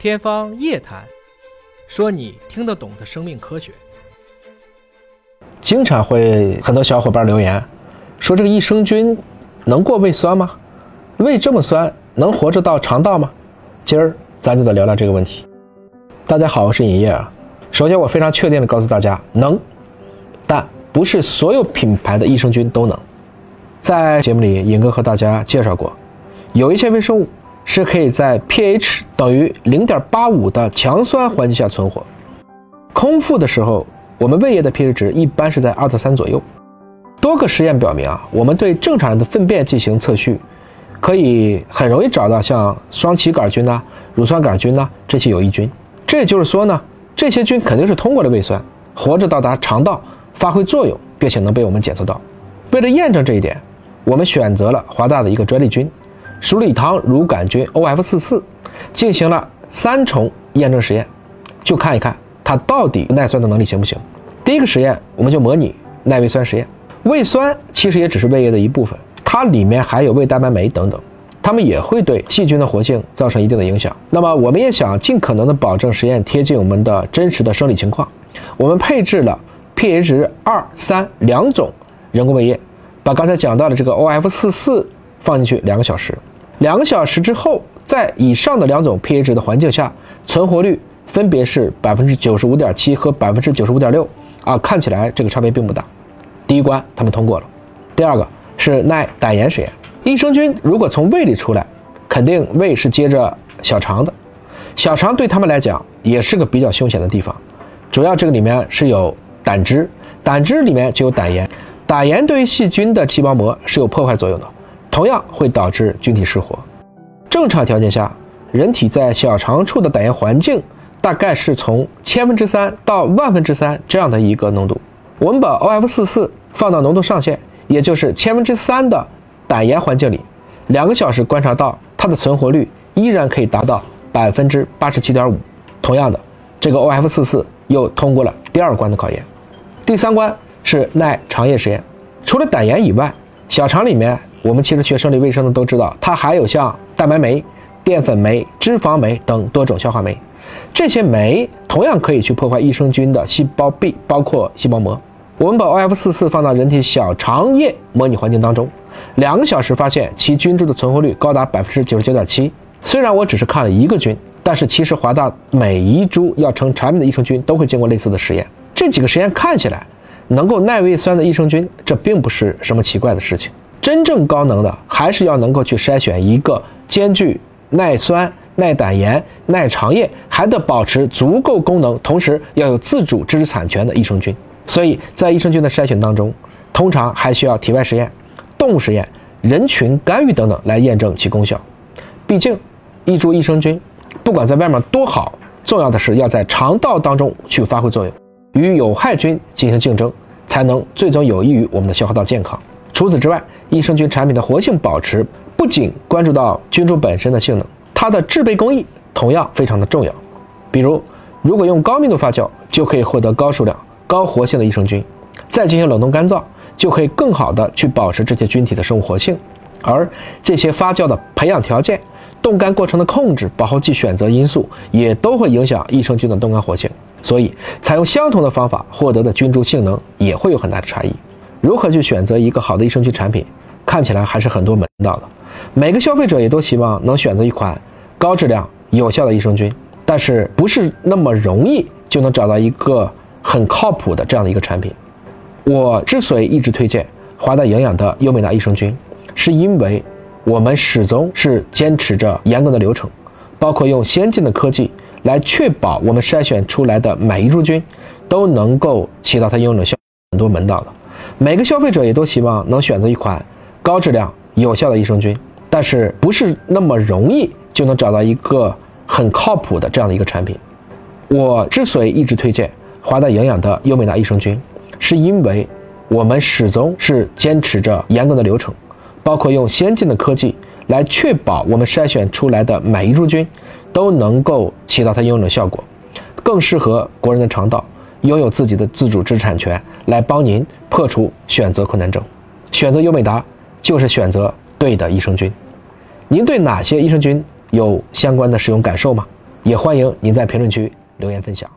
天方夜谭，说你听得懂的生命科学。经常会很多小伙伴留言说，这个益生菌能过胃酸吗？胃这么酸，能活着到肠道吗？今儿咱就得聊聊这个问题。大家好，我是尹烨啊。首先，我非常确定的告诉大家，能，但不是所有品牌的益生菌都能。在节目里，尹哥和大家介绍过，有一些微生物是可以在 pH 等于零点八五的强酸环境下存活。空腹的时候，我们胃液的 pH 值一般是在二到三左右。多个实验表明啊，我们对正常人的粪便进行测序，可以很容易找到像双歧杆菌呐、乳酸杆菌呐这些有益菌。这也就是说呢，这些菌肯定是通过了胃酸，活着到达肠道发挥作用，并且能被我们检测到。为了验证这一点，我们选择了华大的一个专利菌——鼠李糖乳杆菌 OF44，进行了三重验证实验，就看一看它到底耐酸的能力行不行。第一个实验，我们就模拟耐胃酸实验。胃酸其实也只是胃液的一部分，它里面含有胃蛋白酶等等，它们也会对细菌的活性造成一定的影响。那么，我们也想尽可能的保证实验贴近我们的真实的生理情况，我们配置了 pH 二三两种人工胃液。把刚才讲到的这个 OF44 放进去两个小时，两个小时之后，在以上的两种 pH 值的环境下，存活率分别是百分之九十五点七和百分之九十五点六啊，看起来这个差别并不大。第一关他们通过了。第二个是耐胆盐实验，益生菌如果从胃里出来，肯定胃是接着小肠的，小肠对他们来讲也是个比较凶险的地方，主要这个里面是有胆汁，胆汁里面就有胆盐。胆盐对于细菌的细胞膜是有破坏作用的，同样会导致菌体失活。正常条件下，人体在小肠处的胆盐环境大概是从千分之三到万分之三这样的一个浓度。我们把 OF44 放到浓度上限，也就是千分之三的胆盐环境里，两个小时观察到它的存活率依然可以达到百分之八十七点五。同样的，这个 OF44 又通过了第二关的考验。第三关。是耐肠液实验，除了胆盐以外，小肠里面我们其实学生理卫生的都知道，它还有像蛋白酶、淀粉酶、脂肪酶等多种消化酶，这些酶同样可以去破坏益生菌的细胞壁，包括细胞膜。我们把 OF44 放到人体小肠液模拟环境当中，两个小时发现其菌株的存活率高达百分之九十九点七。虽然我只是看了一个菌，但是其实华大每一株要成产品的益生菌都会经过类似的实验。这几个实验看起来。能够耐胃酸的益生菌，这并不是什么奇怪的事情。真正高能的，还是要能够去筛选一个兼具耐酸、耐胆盐、耐肠液，还得保持足够功能，同时要有自主知识产权的益生菌。所以在益生菌的筛选当中，通常还需要体外实验、动物实验、人群干预等等来验证其功效。毕竟，一株益生菌，不管在外面多好，重要的是要在肠道当中去发挥作用。与有害菌进行竞争，才能最终有益于我们的消化道健康。除此之外，益生菌产品的活性保持不仅关注到菌株本身的性能，它的制备工艺同样非常的重要。比如，如果用高密度发酵，就可以获得高数量、高活性的益生菌；再进行冷冻干燥，就可以更好的去保持这些菌体的生物活性。而这些发酵的培养条件、冻干过程的控制、保护剂选择因素，也都会影响益生菌的冻干活性。所以，采用相同的方法获得的菌株性能也会有很大的差异。如何去选择一个好的益生菌产品，看起来还是很多门道的。每个消费者也都希望能选择一款高质量、有效的益生菌，但是不是那么容易就能找到一个很靠谱的这样的一个产品。我之所以一直推荐华大营养的优美达益生菌，是因为我们始终是坚持着严格的流程，包括用先进的科技。来确保我们筛选出来的每一株菌都能够起到它应有的效，很多门道的。每个消费者也都希望能选择一款高质量、有效的益生菌，但是不是那么容易就能找到一个很靠谱的这样的一个产品。我之所以一直推荐华大营养的优美达益生菌，是因为我们始终是坚持着严格的流程，包括用先进的科技来确保我们筛选出来的每一株菌。都能够起到它应有的效果，更适合国人的肠道，拥有自己的自主知识产权，来帮您破除选择困难症。选择优美达就是选择对的益生菌。您对哪些益生菌有相关的使用感受吗？也欢迎您在评论区留言分享。